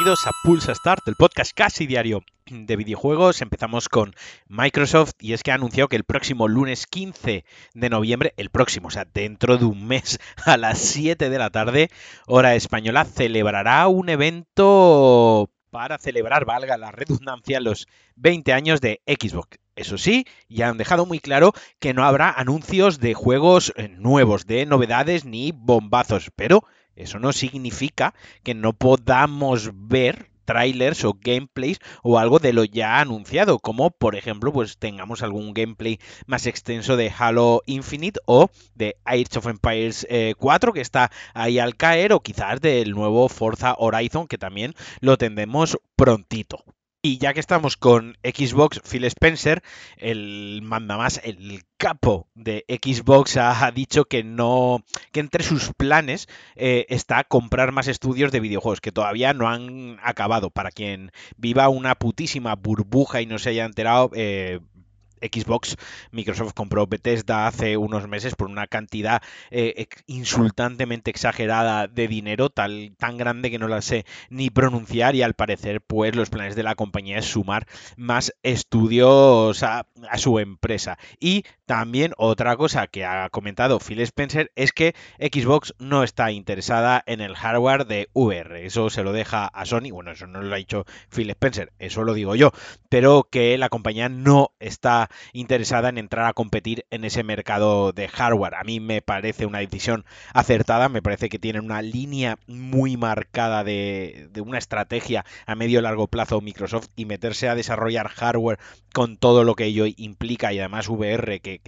Bienvenidos a Pulsa Start, el podcast casi diario de videojuegos. Empezamos con Microsoft y es que ha anunciado que el próximo lunes 15 de noviembre, el próximo, o sea, dentro de un mes a las 7 de la tarde, hora española, celebrará un evento para celebrar, valga la redundancia, los 20 años de Xbox. Eso sí, ya han dejado muy claro que no habrá anuncios de juegos eh, nuevos, de novedades ni bombazos, pero eso no significa que no podamos ver trailers o gameplays o algo de lo ya anunciado, como por ejemplo, pues tengamos algún gameplay más extenso de Halo Infinite o de Age of Empires 4 eh, que está ahí al caer o quizás del nuevo Forza Horizon que también lo tendremos prontito. Y ya que estamos con Xbox, Phil Spencer, el manda más, el capo de Xbox, ha, dicho que no, que entre sus planes eh, está comprar más estudios de videojuegos que todavía no han acabado. Para quien viva una putísima burbuja y no se haya enterado, eh, Xbox, Microsoft compró Bethesda hace unos meses por una cantidad eh, insultantemente exagerada de dinero, tal, tan grande que no la sé ni pronunciar y al parecer pues los planes de la compañía es sumar más estudios a, a su empresa. Y también otra cosa que ha comentado Phil Spencer es que Xbox no está interesada en el hardware de VR. Eso se lo deja a Sony. Bueno, eso no lo ha dicho Phil Spencer, eso lo digo yo. Pero que la compañía no está interesada en entrar a competir en ese mercado de hardware. A mí me parece una decisión acertada, me parece que tienen una línea muy marcada de, una estrategia a medio y largo plazo Microsoft y meterse a desarrollar hardware con todo lo que ello implica y además VR, que,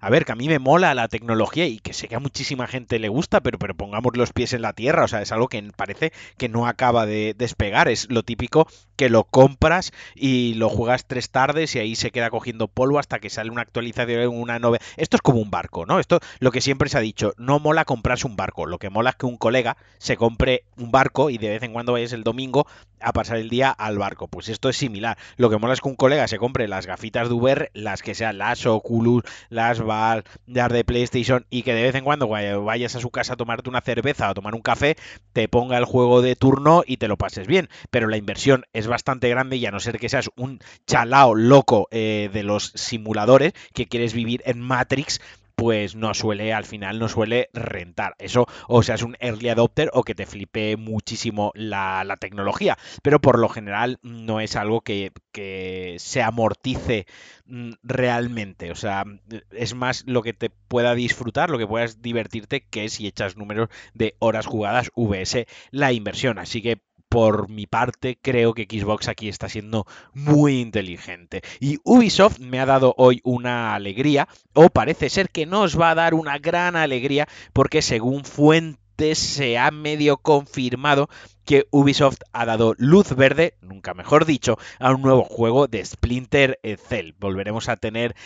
a ver, que a mí me mola la tecnología y que sé que a muchísima gente le gusta, pero, pero pongamos los pies en la tierra, o sea, es algo que parece que no acaba de despegar, es lo típico que lo compras y lo juegas tres tardes y ahí se queda cogiendo polvo hasta que sale una actualización, una novedad. Esto es como un barco, ¿no? Esto lo que siempre se ha dicho, no mola comprarse un barco, lo que mola es que un colega se compre un barco y de vez en cuando vayas el domingo a pasar el día al barco. Pues esto es similar. Lo que mola es que un colega se compre las gafitas de Uber, las que sean las Oculus, las Val, las de PlayStation y que de vez en cuando vayas a su casa a tomarte una cerveza o tomar un café, te ponga el juego de turno y te lo pases bien. Pero la inversión es bastante grande y a no ser que seas un chalao loco eh, de los simuladores que quieres vivir en Matrix, pues no suele, al final no suele rentar. Eso, o sea, es un early adopter o que te flipe muchísimo la, tecnología. Pero por lo general no es algo que, que, se amortice mm, realmente. O sea, es más lo que te pueda disfrutar, lo que puedas divertirte, que si echas números de horas jugadas VS la inversión. Así que por mi parte, creo que Xbox aquí está siendo muy inteligente. Y Ubisoft me ha dado hoy una alegría, o parece ser que nos va a dar una gran alegría, porque según fuentes se ha medio confirmado que Ubisoft ha dado luz verde, nunca mejor dicho, a un nuevo juego de Splinter Cell. Volveremos a tener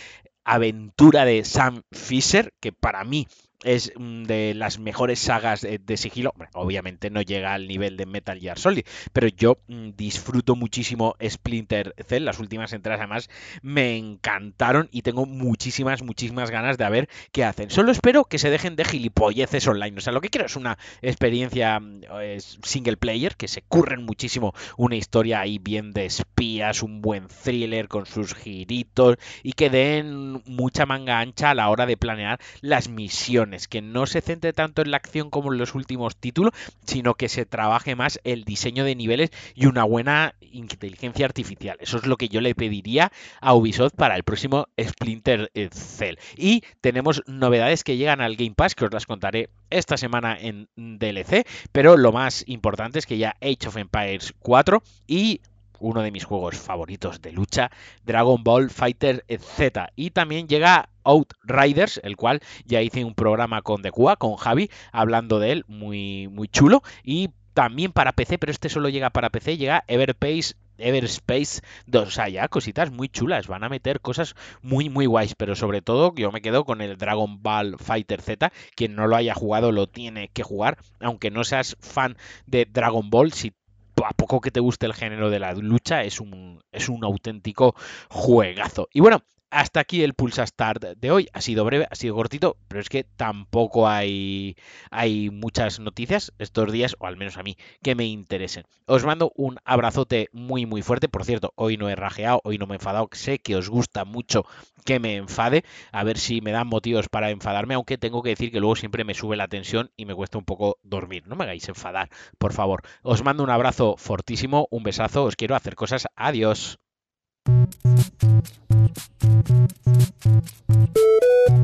aventura de Sam Fisher, que para mí es mm, de las mejores sagas de, sigilo. obviamente no llega al nivel de Metal Gear Solid, pero yo mm, disfruto muchísimo Splinter Cell. Las últimas entradas además me encantaron y tengo muchísimas, muchísimas ganas de ver qué hacen. Solo espero que se dejen de gilipolleces online. O sea, lo que quiero es una experiencia mm, single player, que se curren muchísimo una historia ahí bien de espías, un buen thriller con sus giritos y que den mucha manga ancha a la hora de planear las misiones que no se centre tanto en la acción como en los últimos títulos, sino que se trabaje más el diseño de niveles y una buena inteligencia artificial. Eso es lo que yo le pediría a Ubisoft para el próximo Splinter Cell. Y tenemos novedades que llegan al Game Pass, que os las contaré esta semana en DLC, pero lo más importante es que ya Age of Empires 4 y uno de mis juegos favoritos de lucha, Dragon Ball Fighter Z. Y también llega Outriders, el cual ya hice un programa con Decua, con Javi, hablando de él, muy, muy chulo. Y también para PC, pero este solo llega para PC, llega Everpace Everspace 2. O sea, ya cositas muy chulas. Van a meter cosas muy, muy guays. Pero sobre todo, yo me quedo con el Dragon Ball Fighter Z. Quien no lo haya jugado lo tiene que jugar. Aunque no seas fan de Dragon Ball, si a poco que te guste el género de la lucha, es un, es un auténtico juegazo. Y bueno, hasta aquí el Pulsa Start de hoy. Ha sido breve, ha sido cortito, pero es que tampoco hay, hay muchas noticias estos días, o al menos a mí, que me interesen. Os mando un abrazote muy, muy fuerte. Por cierto, hoy no he rajeado, hoy no me he enfadado. Sé que os gusta mucho que me enfade. A ver si me dan motivos para enfadarme, aunque tengo que decir que luego siempre me sube la tensión y me cuesta un poco dormir. No me hagáis enfadar, por favor. Os mando un abrazo fortísimo, un besazo, os quiero hacer cosas. Adiós. Thank you.